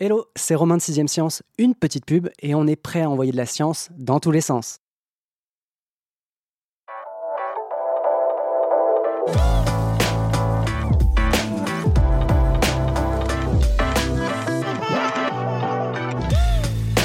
Hello, c'est Romain de 6ème Science, une petite pub et on est prêt à envoyer de la science dans tous les sens.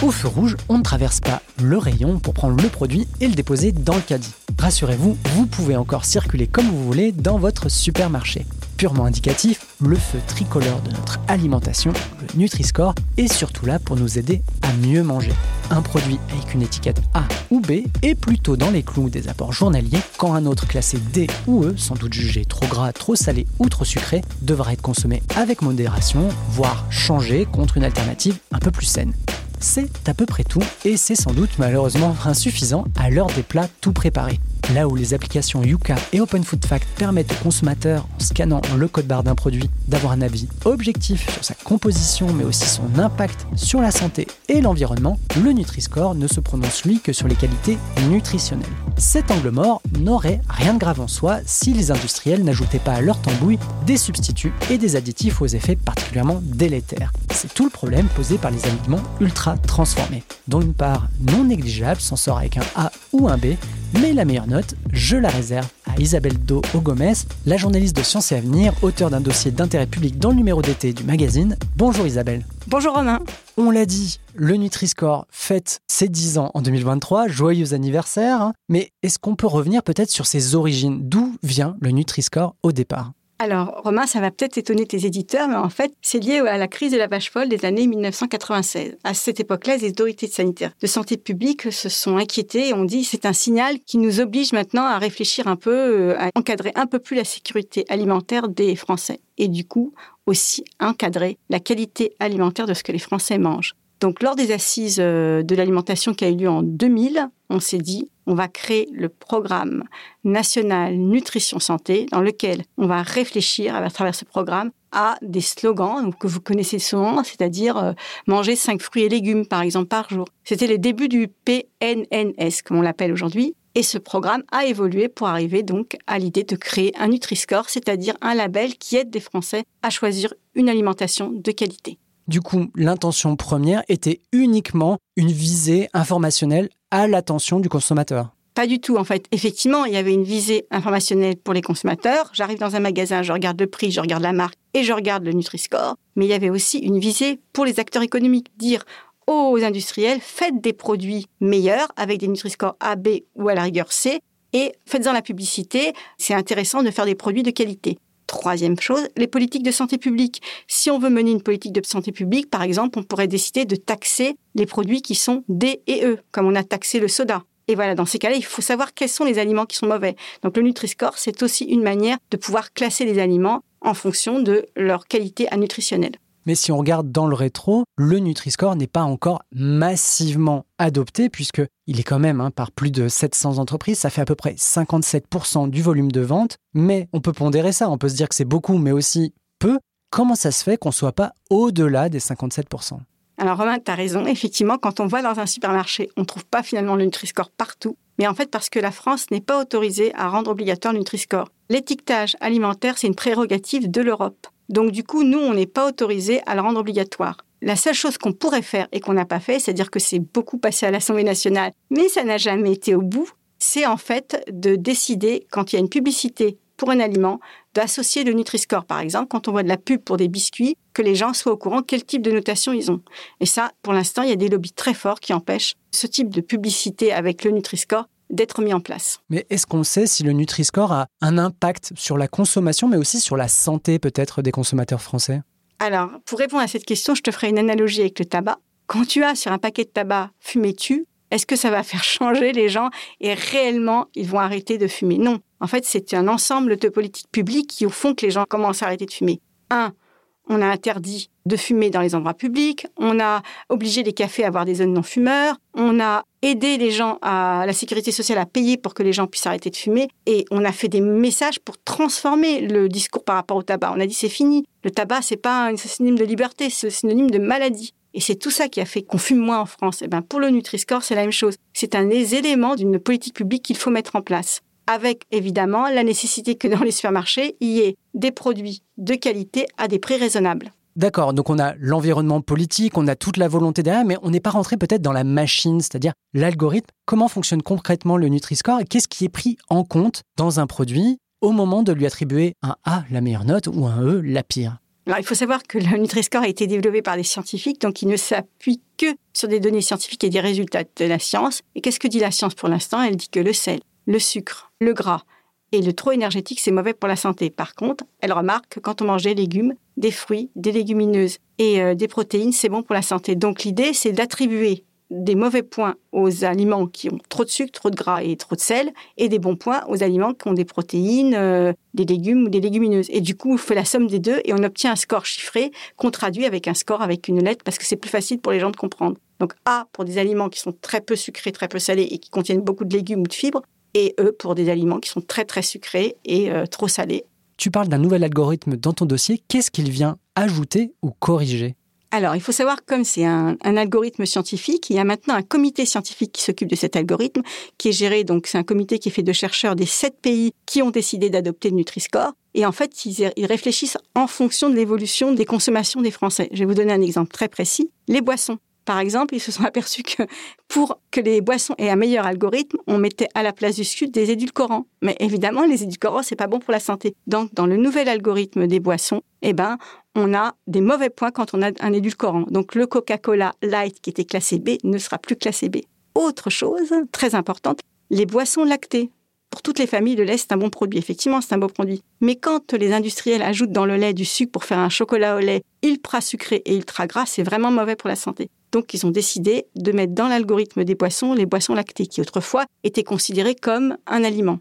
Au feu rouge, on ne traverse pas le rayon pour prendre le produit et le déposer dans le caddie. Rassurez-vous, vous pouvez encore circuler comme vous voulez dans votre supermarché. Purement indicatif, le feu tricolore de notre alimentation, le Nutri-Score, est surtout là pour nous aider à mieux manger. Un produit avec une étiquette A ou B est plutôt dans les clous des apports journaliers, quand un autre classé D ou E, sans doute jugé trop gras, trop salé ou trop sucré, devra être consommé avec modération, voire changé contre une alternative un peu plus saine. C'est à peu près tout et c'est sans doute malheureusement insuffisant à l'heure des plats tout préparés. Là où les applications Yuka et Open Food Fact permettent aux consommateurs, en scannant le code barre d'un produit, d'avoir un avis objectif sur sa composition mais aussi son impact sur la santé et l'environnement, le Nutri-Score ne se prononce lui que sur les qualités nutritionnelles. Cet angle mort n'aurait rien de grave en soi si les industriels n'ajoutaient pas à leur tambouille des substituts et des additifs aux effets particulièrement délétères. C'est tout le problème posé par les aliments ultra transformés, dont une part non négligeable s'en sort avec un A ou un B, mais la meilleure note, je la réserve à Isabelle Do Ogomez, la journaliste de Sciences et Avenir, auteur d'un dossier d'intérêt public dans le numéro d'été du magazine. Bonjour Isabelle. Bonjour Romain. On l'a dit, le Nutri-Score fête ses 10 ans en 2023, joyeux anniversaire. Hein. Mais est-ce qu'on peut revenir peut-être sur ses origines? D'où vient le Nutri-Score au départ? Alors, Romain, ça va peut-être étonner tes éditeurs, mais en fait, c'est lié à la crise de la vache folle des années 1996. À cette époque-là, les autorités sanitaires de santé publique se sont inquiétées et ont dit c'est un signal qui nous oblige maintenant à réfléchir un peu, euh, à encadrer un peu plus la sécurité alimentaire des Français. Et du coup, aussi encadrer la qualité alimentaire de ce que les Français mangent. Donc, lors des assises euh, de l'alimentation qui a eu lieu en 2000, on s'est dit, on va créer le programme national nutrition santé dans lequel on va réfléchir à travers ce programme à des slogans que vous connaissez souvent, c'est-à-dire euh, manger 5 fruits et légumes par exemple par jour. C'était les débuts du PNNS comme on l'appelle aujourd'hui et ce programme a évolué pour arriver donc à l'idée de créer un Nutri-Score, c'est-à-dire un label qui aide des Français à choisir une alimentation de qualité. Du coup, l'intention première était uniquement une visée informationnelle à l'attention du consommateur. Pas du tout, en fait. Effectivement, il y avait une visée informationnelle pour les consommateurs. J'arrive dans un magasin, je regarde le prix, je regarde la marque et je regarde le Nutri-Score. Mais il y avait aussi une visée pour les acteurs économiques. Dire aux industriels, faites des produits meilleurs avec des Nutri-Score A, B ou à la rigueur C et faites-en la publicité. C'est intéressant de faire des produits de qualité. Troisième chose, les politiques de santé publique. Si on veut mener une politique de santé publique, par exemple, on pourrait décider de taxer les produits qui sont D et E, comme on a taxé le soda. Et voilà, dans ces cas-là, il faut savoir quels sont les aliments qui sont mauvais. Donc le Nutri-Score, c'est aussi une manière de pouvoir classer les aliments en fonction de leur qualité nutritionnelle. Mais si on regarde dans le rétro, le Nutri-Score n'est pas encore massivement adopté puisqu'il est quand même hein, par plus de 700 entreprises, ça fait à peu près 57% du volume de vente. Mais on peut pondérer ça, on peut se dire que c'est beaucoup, mais aussi peu. Comment ça se fait qu'on ne soit pas au-delà des 57% alors Romain, tu as raison. Effectivement, quand on va dans un supermarché, on ne trouve pas finalement le Nutri-Score partout. Mais en fait, parce que la France n'est pas autorisée à rendre obligatoire le Nutri-Score. L'étiquetage alimentaire, c'est une prérogative de l'Europe. Donc du coup, nous, on n'est pas autorisé à le rendre obligatoire. La seule chose qu'on pourrait faire et qu'on n'a pas fait, c'est-à-dire que c'est beaucoup passé à l'Assemblée nationale, mais ça n'a jamais été au bout, c'est en fait de décider, quand il y a une publicité pour un aliment, d'associer le Nutri-Score, par exemple, quand on voit de la pub pour des biscuits, que les gens soient au courant quel type de notation ils ont. Et ça, pour l'instant, il y a des lobbies très forts qui empêchent ce type de publicité avec le Nutri-Score d'être mis en place. Mais est-ce qu'on sait si le Nutri-Score a un impact sur la consommation, mais aussi sur la santé peut-être des consommateurs français? Alors, pour répondre à cette question, je te ferai une analogie avec le tabac. Quand tu as sur un paquet de tabac fumé tu, est-ce que ça va faire changer les gens et réellement ils vont arrêter de fumer? Non. En fait, c'est un ensemble de politiques publiques qui font que les gens commencent à arrêter de fumer. Un, on a interdit de fumer dans les endroits publics, on a obligé les cafés à avoir des zones non-fumeurs, on a aidé les gens à la sécurité sociale à payer pour que les gens puissent arrêter de fumer, et on a fait des messages pour transformer le discours par rapport au tabac. On a dit c'est fini, le tabac c'est pas un synonyme de liberté, c'est synonyme de maladie. Et c'est tout ça qui a fait qu'on fume moins en France. Et ben pour le Nutri-Score, c'est la même chose. C'est un des éléments d'une politique publique qu'il faut mettre en place avec évidemment la nécessité que dans les supermarchés, il y ait des produits de qualité à des prix raisonnables. D'accord, donc on a l'environnement politique, on a toute la volonté derrière, mais on n'est pas rentré peut-être dans la machine, c'est-à-dire l'algorithme. Comment fonctionne concrètement le Nutri-Score et qu'est-ce qui est pris en compte dans un produit au moment de lui attribuer un A, la meilleure note, ou un E, la pire? Alors, il faut savoir que le Nutri-Score a été développé par des scientifiques, donc il ne s'appuie que sur des données scientifiques et des résultats de la science. Et qu'est-ce que dit la science pour l'instant? Elle dit que le sel, le sucre, le gras et le trop énergétique, c'est mauvais pour la santé. Par contre, elle remarque que quand on mange des légumes, des fruits, des légumineuses et euh, des protéines, c'est bon pour la santé. Donc l'idée, c'est d'attribuer des mauvais points aux aliments qui ont trop de sucre, trop de gras et trop de sel, et des bons points aux aliments qui ont des protéines, euh, des légumes ou des légumineuses. Et du coup, on fait la somme des deux et on obtient un score chiffré qu'on traduit avec un score avec une lettre parce que c'est plus facile pour les gens de comprendre. Donc A pour des aliments qui sont très peu sucrés, très peu salés et qui contiennent beaucoup de légumes ou de fibres, et E pour des aliments qui sont très très sucrés et euh, trop salés. Tu parles d'un nouvel algorithme dans ton dossier. Qu'est-ce qu'il vient ajouter ou corriger? Alors, il faut savoir, comme c'est un, algorithme scientifique, il y a maintenant un comité scientifique qui s'occupe de cet algorithme, qui est géré, donc c'est un comité qui est fait de chercheurs des sept pays qui ont décidé d'adopter le Nutri-Score. Et en fait, ils, ils réfléchissent en fonction de l'évolution des consommations des Français. Je vais vous donner un exemple très précis. Les boissons. Par exemple, ils se sont aperçus que pour que les boissons aient un meilleur algorithme, on mettait à la place du sucre des édulcorants. Mais évidemment, les édulcorants, c'est pas bon pour la santé. Donc, dans le nouvel algorithme des boissons, eh ben, on a des mauvais points quand on a un édulcorant. Donc, le Coca-Cola Light qui était classé B ne sera plus classé B. Autre chose très importante, les boissons lactées. Pour toutes les familles, le lait, c'est un bon produit. Effectivement, c'est un bon produit. Mais quand les industriels ajoutent dans le lait du sucre pour faire un chocolat au lait ultra sucré et ultra gras, c'est vraiment mauvais pour la santé. Donc, ils ont décidé de mettre dans l'algorithme des boissons les boissons lactées, qui autrefois étaient considérées comme un aliment.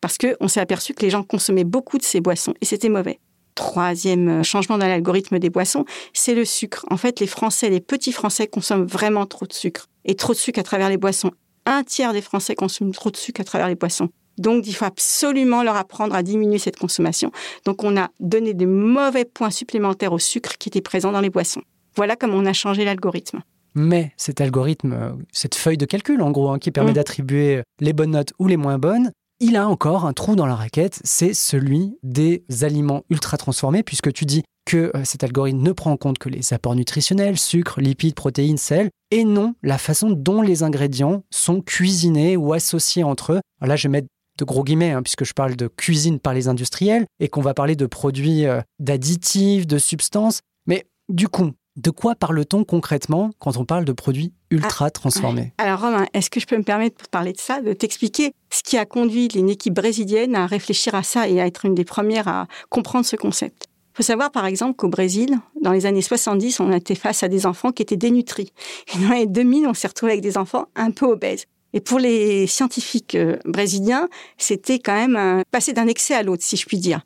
Parce qu'on s'est aperçu que les gens consommaient beaucoup de ces boissons et c'était mauvais. Troisième euh, changement dans l'algorithme des boissons, c'est le sucre. En fait, les Français, les petits Français consomment vraiment trop de sucre. Et trop de sucre à travers les boissons. Un tiers des Français consomment trop de sucre à travers les boissons. Donc, il faut absolument leur apprendre à diminuer cette consommation. Donc, on a donné des mauvais points supplémentaires au sucre qui étaient présents dans les boissons. Voilà comment on a changé l'algorithme. Mais cet algorithme, euh, cette feuille de calcul en gros, hein, qui permet mm. d'attribuer les bonnes notes ou les moins bonnes, il a encore un trou dans la raquette, c'est celui des aliments ultra transformés, puisque tu dis que euh, cet algorithme ne prend en compte que les apports nutritionnels, sucre, lipides, protéines, sel, et non la façon dont les ingrédients sont cuisinés ou associés entre eux. là, je vais mettre de gros guillemets, hein, puisque je parle de cuisine par les industriels, et qu'on va parler de produits euh, d'additifs, de substances. Mais du coup, de quoi parle-t-on concrètement quand on parle de produits ultra ah, transformés? Alors Romain, est-ce que je peux me permettre de parler de ça, de t'expliquer ce qui a conduit une équipe brésilienne à réfléchir à ça et à être une des premières à comprendre ce concept? Il faut savoir, par exemple, qu'au Brésil, dans les années 70, on était face à des enfants qui étaient dénutris. Et dans les 2000, on s'est retrouvé avec des enfants un peu obèses. Et pour les scientifiques euh, brésiliens, c'était quand même passer d'un excès à l'autre, si je puis dire.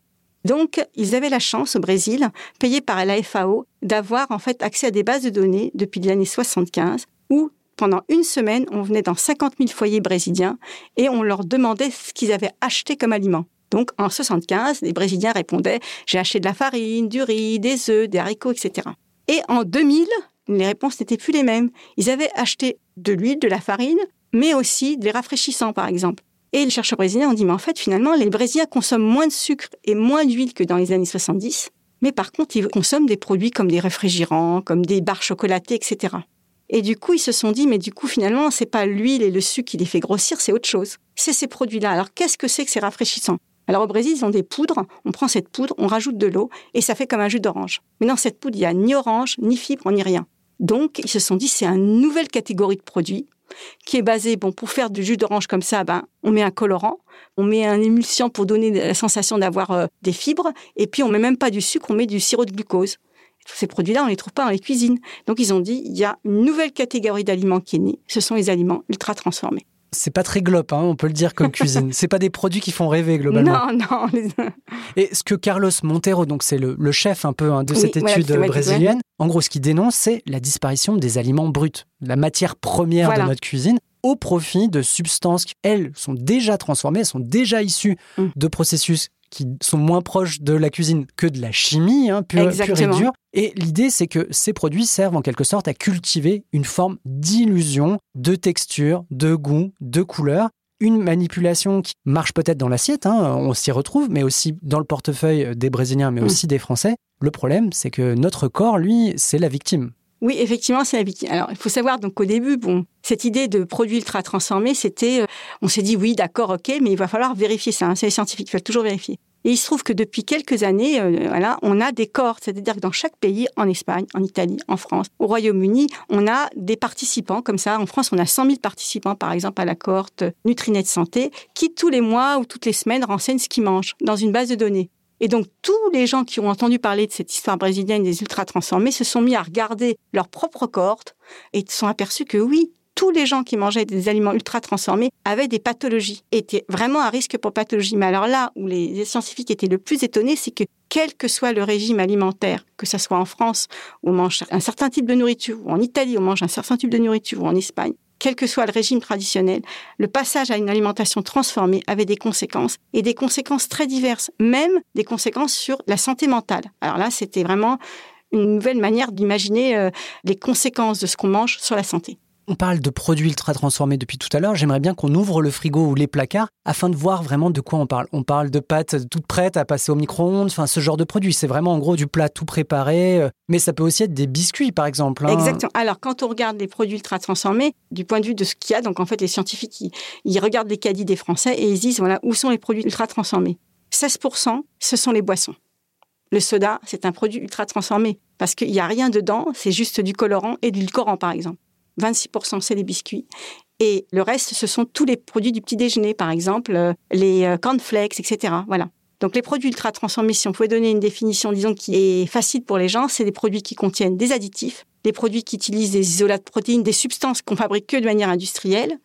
Donc, ils avaient la chance au Brésil, payés par la FAO, d'avoir en fait accès à des bases de données depuis les années 75 où pendant une semaine, on venait dans 50 000 foyers brésiliens et on leur demandait ce qu'ils avaient acheté comme aliment. Donc, en 75, les Brésiliens répondaient J'ai acheté de la farine, du riz, des œufs, des haricots, etc. Et en 2000, les réponses n'étaient plus les mêmes. Ils avaient acheté de l'huile, de la farine, mais aussi des rafraîchissants, par exemple. Et les chercheurs brésiliens ont dit, mais en fait, finalement, les Brésiliens consomment moins de sucre et moins d'huile que dans les années 70. Mais par contre, ils consomment des produits comme des réfrigérants, comme des barres chocolatées, etc. Et du coup, ils se sont dit, mais du coup, finalement, c'est pas l'huile et le sucre qui les fait grossir, c'est autre chose. C'est ces produits-là. Alors, qu'est-ce que c'est que ces rafraîchissants? Alors, au Brésil, ils ont des poudres. On prend cette poudre, on rajoute de l'eau et ça fait comme un jus d'orange. Mais dans cette poudre, il n'y a ni orange, ni fibre, ni rien. Donc, ils se sont dit, c'est une nouvelle catégorie de produits qui est basé, bon, pour faire du jus d'orange comme ça, ben, on met un colorant, on met un émulsiant pour donner la sensation d'avoir euh, des fibres, et puis on met même pas du sucre, on met du sirop de glucose. Ces produits-là, on les trouve pas dans les cuisines. Donc ils ont dit, il y a une nouvelle catégorie d'aliments qui est née, ce sont les aliments ultra transformés c'est pas très glop, hein, on peut le dire comme cuisine. c'est pas des produits qui font rêver globalement. Non, non. Et ce que Carlos Montero, donc c'est le, chef un peu hein, de cette étude brésilienne, en gros, ce qu'il dénonce, c'est la disparition des aliments bruts, la matière première de notre cuisine, au profit de substances qui, elles, sont déjà transformées, sont déjà issues mm. de processus qui sont moins proches de la cuisine que de la chimie, hein, pure, pure, et dure. Et l'idée, c'est que ces produits servent en quelque sorte à cultiver une forme d'illusion de texture, de goût, de couleur. une manipulation qui marche peut-être dans l'assiette, hein, on s'y retrouve, mais aussi dans le portefeuille des Brésiliens, mais mm. aussi des Français. Le problème, c'est que notre corps, lui, c'est la victime. Oui, effectivement, c'est la victime. Alors, il faut savoir donc au début, bon, cette idée de produit ultra transformé, c'était, euh, on s'est dit oui, d'accord, ok, mais il va falloir vérifier ça. Hein, c'est les scientifiques, il faut toujours vérifier. Et il se trouve que depuis quelques années, euh, voilà, on a des corps, c'est-à-dire que dans chaque pays, en Espagne, en Italie, en France, au Royaume-Uni, on a des participants comme ça. En France, on a 100 000 participants, par exemple, à la cohorte Nutrinet Santé, qui tous les mois ou toutes les semaines renseignent ce qu'ils mangent dans une base de données. Et donc, tous les gens qui ont entendu parler de cette histoire brésilienne des ultra-transformés se sont mis à regarder leur propre cohorte et se sont aperçus que oui, tous les gens qui mangeaient des aliments ultra transformés avaient des pathologies, étaient vraiment à risque pour pathologie. Mais alors là où les scientifiques étaient le plus étonnés, c'est que quel que soit le régime alimentaire, que ce soit en France, où on mange un certain type de nourriture, ou en Italie, on mange un certain type de nourriture, ou en Espagne, quel que soit le régime traditionnel, le passage à une alimentation transformée avait des conséquences, et des conséquences très diverses, même des conséquences sur la santé mentale. Alors là, c'était vraiment une nouvelle manière d'imaginer euh, les conséquences de ce qu'on mange sur la santé. On parle de produits ultra transformés depuis tout à l'heure. J'aimerais bien qu'on ouvre le frigo ou les placards afin de voir vraiment de quoi on parle. On parle de pâtes toutes prêtes à passer au micro-ondes, enfin ce genre de produits. C'est vraiment en gros du plat tout préparé, euh, mais ça peut aussi être des biscuits par exemple. Hein. Exactement. Alors quand on regarde les produits ultra transformés, du point de vue de ce qu'il y a, donc en fait les scientifiques, ils, regardent les caddies des Français et ils disent voilà où sont les produits ultra transformés? 16%, ce sont les boissons. Le soda, c'est un produit ultra transformé parce qu'il n'y a rien dedans, c'est juste du colorant et du colorant par exemple. 26% c'est les biscuits. Et le reste, ce sont tous les produits du petit déjeuner, par exemple, euh, les euh, cornflakes, etc. Voilà. Donc les produits ultra transformés, si on pouvait donner une définition, disons, qui est facile pour les gens, c'est des produits qui contiennent des additifs, des produits qui utilisent des isolats de protéines, des substances qu'on fabrique que de manière industrielle,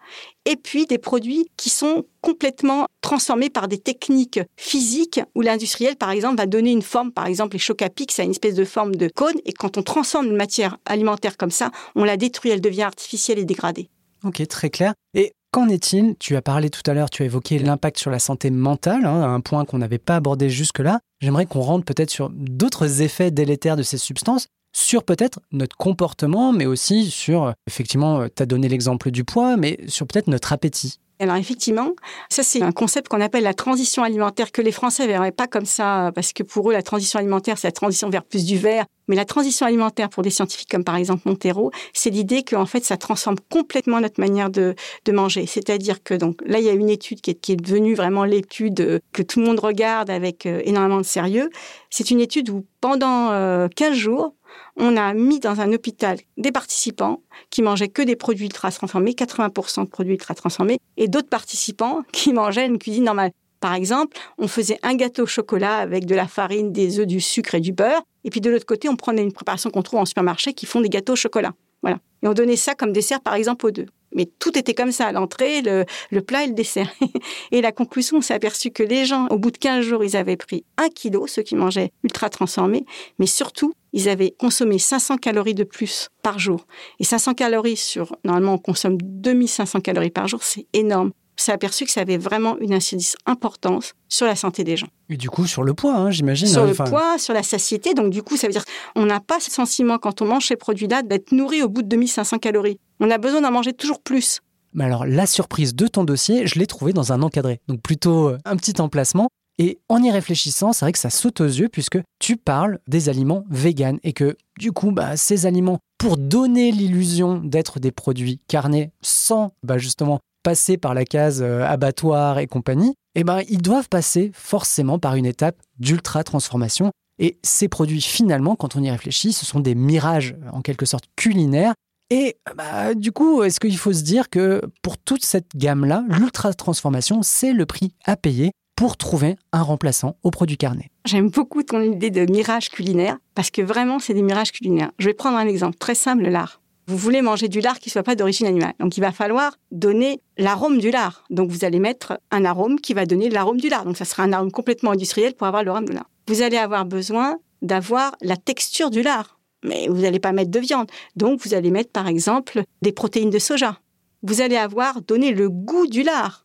et puis des produits qui sont complètement transformés par des techniques physiques où l'industriel, par exemple, va donner une forme, par exemple, les chocs à pic, c'est une espèce de forme de cône, et quand on transforme une matière alimentaire comme ça, on la détruit, elle devient artificielle et dégradée. Ok, très clair. Et Qu'en est-il? Tu as parlé tout à l'heure, tu as évoqué l'impact sur la santé mentale, hein, un point qu'on n'avait pas abordé jusque-là. J'aimerais qu'on rentre peut-être sur d'autres effets délétères de ces substances, sur peut-être notre comportement, mais aussi sur, effectivement, tu as donné l'exemple du poids, mais sur peut-être notre appétit. Alors effectivement, ça c'est un concept qu'on appelle la transition alimentaire que les Français ne verraient pas comme ça parce que pour eux la transition alimentaire c'est la transition vers plus du vert. Mais la transition alimentaire pour des scientifiques comme par exemple Montero, c'est l'idée qu'en fait ça transforme complètement notre manière de, manger. C'est-à-dire que donc là il y a une étude qui est, devenue vraiment l'étude que tout le monde regarde avec euh, énormément de sérieux. C'est une étude où pendant 15 euh, jours, on a mis dans un hôpital des participants qui mangeaient que des produits ultra transformés, 80% de produits ultra transformés, et d'autres participants qui mangeaient une cuisine normale. Par exemple, on faisait un gâteau au chocolat avec de la farine, des œufs, du sucre et du beurre. Et puis de l'autre côté, on prenait une préparation qu'on trouve en supermarché qui font des gâteaux au chocolat. Voilà. Et on donnait ça comme dessert, par exemple, aux deux. Mais tout était comme ça, l'entrée, le, le, plat et le dessert. et la conclusion, on s'est aperçu que les gens, au bout de 15 jours, ils avaient pris un kilo, ceux qui mangeaient ultra transformés, mais surtout, ils avaient consommé 500 calories de plus par jour. Et 500 calories sur, normalement, on consomme 2500 calories par jour, c'est énorme s'est aperçu que ça avait vraiment une incidence importante sur la santé des gens. Et du coup, sur le poids, hein, j'imagine. Sur le poids, sur la satiété. Donc, du coup, ça veut dire qu'on n'a pas ce sentiment, quand on mange ces produits-là, d'être nourri au bout de 2500 calories. On a besoin d'en manger toujours plus. Mais alors, la surprise de ton dossier, je l'ai trouvé dans un encadré. Donc, plutôt euh, un petit emplacement. Et en y réfléchissant, c'est vrai que ça saute aux yeux puisque tu parles des aliments véganes et que du coup, bah, ces aliments, pour donner l'illusion d'être des produits carnés sans bah, justement passer par la case euh, abattoir et compagnie, eh ben, ils doivent passer forcément par une étape d'ultra transformation. Et ces produits, finalement, quand on y réfléchit, ce sont des mirages en quelque sorte culinaires. Et bah, du coup, est-ce qu'il faut se dire que pour toute cette gamme-là, l'ultra transformation, c'est le prix à payer pour trouver un remplaçant aux produits carnés J'aime beaucoup ton idée de mirage culinaire parce que vraiment, c'est des mirages culinaires. Je vais prendre un exemple très simple, l'art vous voulez manger du lard qui ne soit pas d'origine animale. Donc, il va falloir donner l'arôme du lard. Donc, vous allez mettre un arôme qui va donner l'arôme du lard. Donc, ça sera un arôme complètement industriel pour avoir l'arôme du lard. Vous allez avoir besoin d'avoir la texture du lard. Mais vous n'allez pas mettre de viande. Donc, vous allez mettre, par exemple, des protéines de soja. Vous allez avoir donné le goût du lard.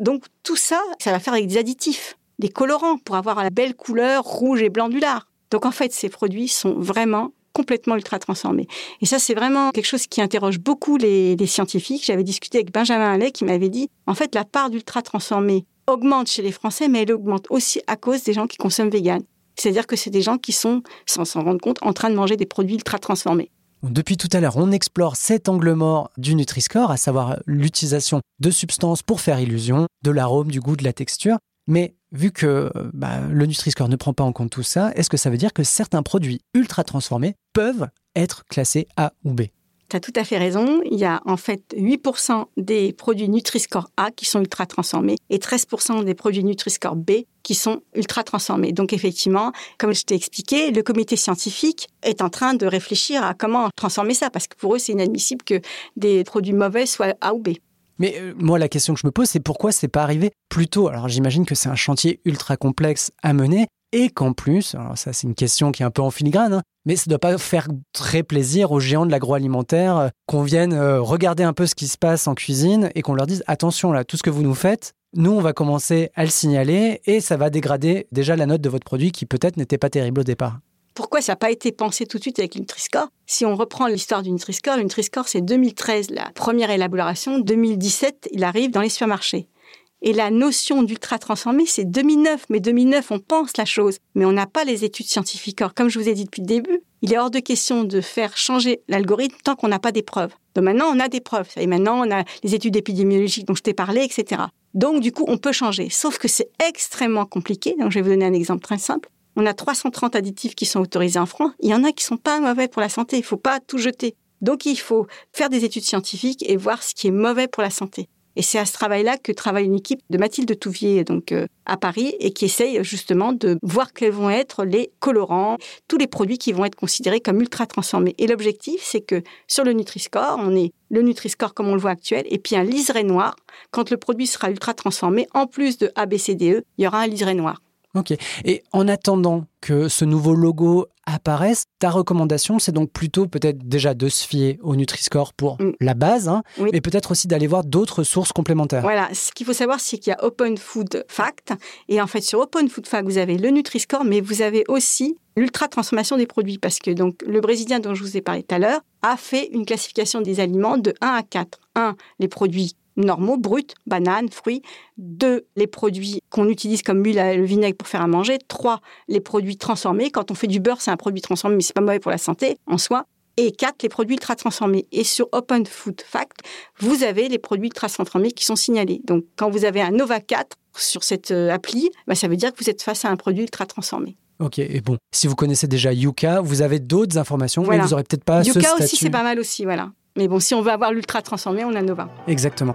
Donc, tout ça, ça va faire avec des additifs, des colorants pour avoir la belle couleur rouge et blanc du lard. Donc, en fait, ces produits sont vraiment complètement ultra transformés. Et ça, c'est vraiment quelque chose qui interroge beaucoup les, scientifiques. J'avais discuté avec Benjamin Allais qui m'avait dit, en fait, la part d'ultra transformés augmente chez les Français, mais elle augmente aussi à cause des gens qui consomment vegan. C'est-à-dire que c'est des gens qui sont, sans s'en rendre compte, en train de manger des produits ultra transformés. Depuis tout à l'heure, on explore cet angle mort du Nutri-Score, à savoir l'utilisation de substances pour faire illusion, de l'arôme, du goût, de la texture. Mais vu que bah, le Nutri-Score ne prend pas en compte tout ça, est-ce que ça veut dire que certains produits ultra transformés peuvent être classés A ou B? Tu as tout à fait raison. Il y a en fait 8% des produits Nutri-Score A qui sont ultra transformés et 13% des produits Nutri-Score B qui sont ultra transformés. Donc effectivement, comme je t'ai expliqué, le comité scientifique est en train de réfléchir à comment transformer ça parce que pour eux, c'est inadmissible que des produits mauvais soient A ou B. Mais euh, moi, la question que je me pose, c'est pourquoi c'est pas arrivé plus tôt? Alors j'imagine que c'est un chantier ultra complexe à mener et qu'en plus, alors ça c'est une question qui est un peu en filigrane, hein, mais ça ne doit pas faire très plaisir aux géants de l'agroalimentaire euh, qu'on vienne euh, regarder un peu ce qui se passe en cuisine et qu'on leur dise attention là, tout ce que vous nous faites, nous on va commencer à le signaler et ça va dégrader déjà la note de votre produit qui peut-être n'était pas terrible au départ. Pourquoi ça n'a pas été pensé tout de suite avec le Nutri-Score? Si on reprend l'histoire du Nutri-Score, le Nutri-Score c'est 2013 la première élaboration, 2017 il arrive dans les supermarchés. Et la notion d'ultra transformé, c'est 2009. Mais 2009, on pense la chose, mais on n'a pas les études scientifiques. Or, comme je vous ai dit depuis le début, il est hors de question de faire changer l'algorithme tant qu'on n'a pas des preuves. Donc maintenant, on a des preuves. Et maintenant, on a les études épidémiologiques dont je t'ai parlé, etc. Donc, du coup, on peut changer. Sauf que c'est extrêmement compliqué. Donc, je vais vous donner un exemple très simple. On a 330 additifs qui sont autorisés en France. Il y en a qui sont pas mauvais pour la santé. Il faut pas tout jeter. Donc, il faut faire des études scientifiques et voir ce qui est mauvais pour la santé. Et c'est à ce travail-là que travaille une équipe de Mathilde Touvier donc euh, à Paris et qui essaye justement de voir quels vont être les colorants, tous les produits qui vont être considérés comme ultra transformés. Et l'objectif, c'est que sur le Nutri-Score, on ait le Nutri-Score comme on le voit actuel et puis un liseré noir. Quand le produit sera ultra transformé, en plus de A, B, C, D, E, il y aura un liseré noir. Ok. Et en attendant que ce nouveau logo apparaisse, ta recommandation, c'est donc plutôt peut-être déjà de se fier au Nutri-Score pour mm. la base, hein, mais peut-être aussi d'aller voir d'autres sources complémentaires. Voilà. Ce qu'il faut savoir, c'est qu'il y a Open Food Fact. Et en fait, sur Open Food Fact, vous avez le Nutri-Score, mais vous avez aussi l'ultra transformation des produits. Parce que donc, le Brésilien dont je vous ai parlé tout à l'heure a fait une classification des aliments de 1 à 4. 1, les produits normaux, bruts, bananes, fruits. Deux, les produits qu'on utilise comme l'huile, le vinaigre pour faire à manger. Trois, les produits transformés. Quand on fait du beurre, c'est un produit transformé, mais c'est pas mauvais pour la santé en soi. Et quatre, les produits ultra transformés. Et sur Open Food Fact, vous avez les produits ultra transformés qui sont signalés. Donc, quand vous avez un Nova 4 sur cette euh, appli, bah, ça veut dire que vous êtes face à un produit ultra transformé. Ok, et bon, si vous connaissez déjà Yuka, vous avez d'autres informations, mais vous aurez peut-être pas Yuka ce statut. aussi, c'est pas mal aussi, voilà. Mais bon, si on veut avoir l'ultra transformé, on a Nova. Exactement.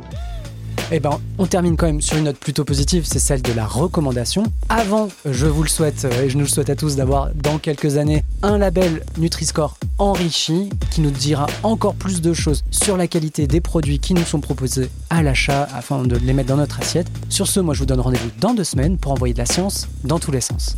Eh ben, on termine quand même sur une note plutôt positive, c'est celle de la recommandation. Avant, je vous le souhaite euh, et je nous le souhaite à tous d'avoir dans quelques années un label Nutri-Score enrichi qui nous dira encore plus de choses sur la qualité des produits qui nous sont proposés à l'achat afin de les mettre dans notre assiette. Sur ce, moi je vous donne rendez-vous dans deux semaines pour envoyer de la science dans tous les sens.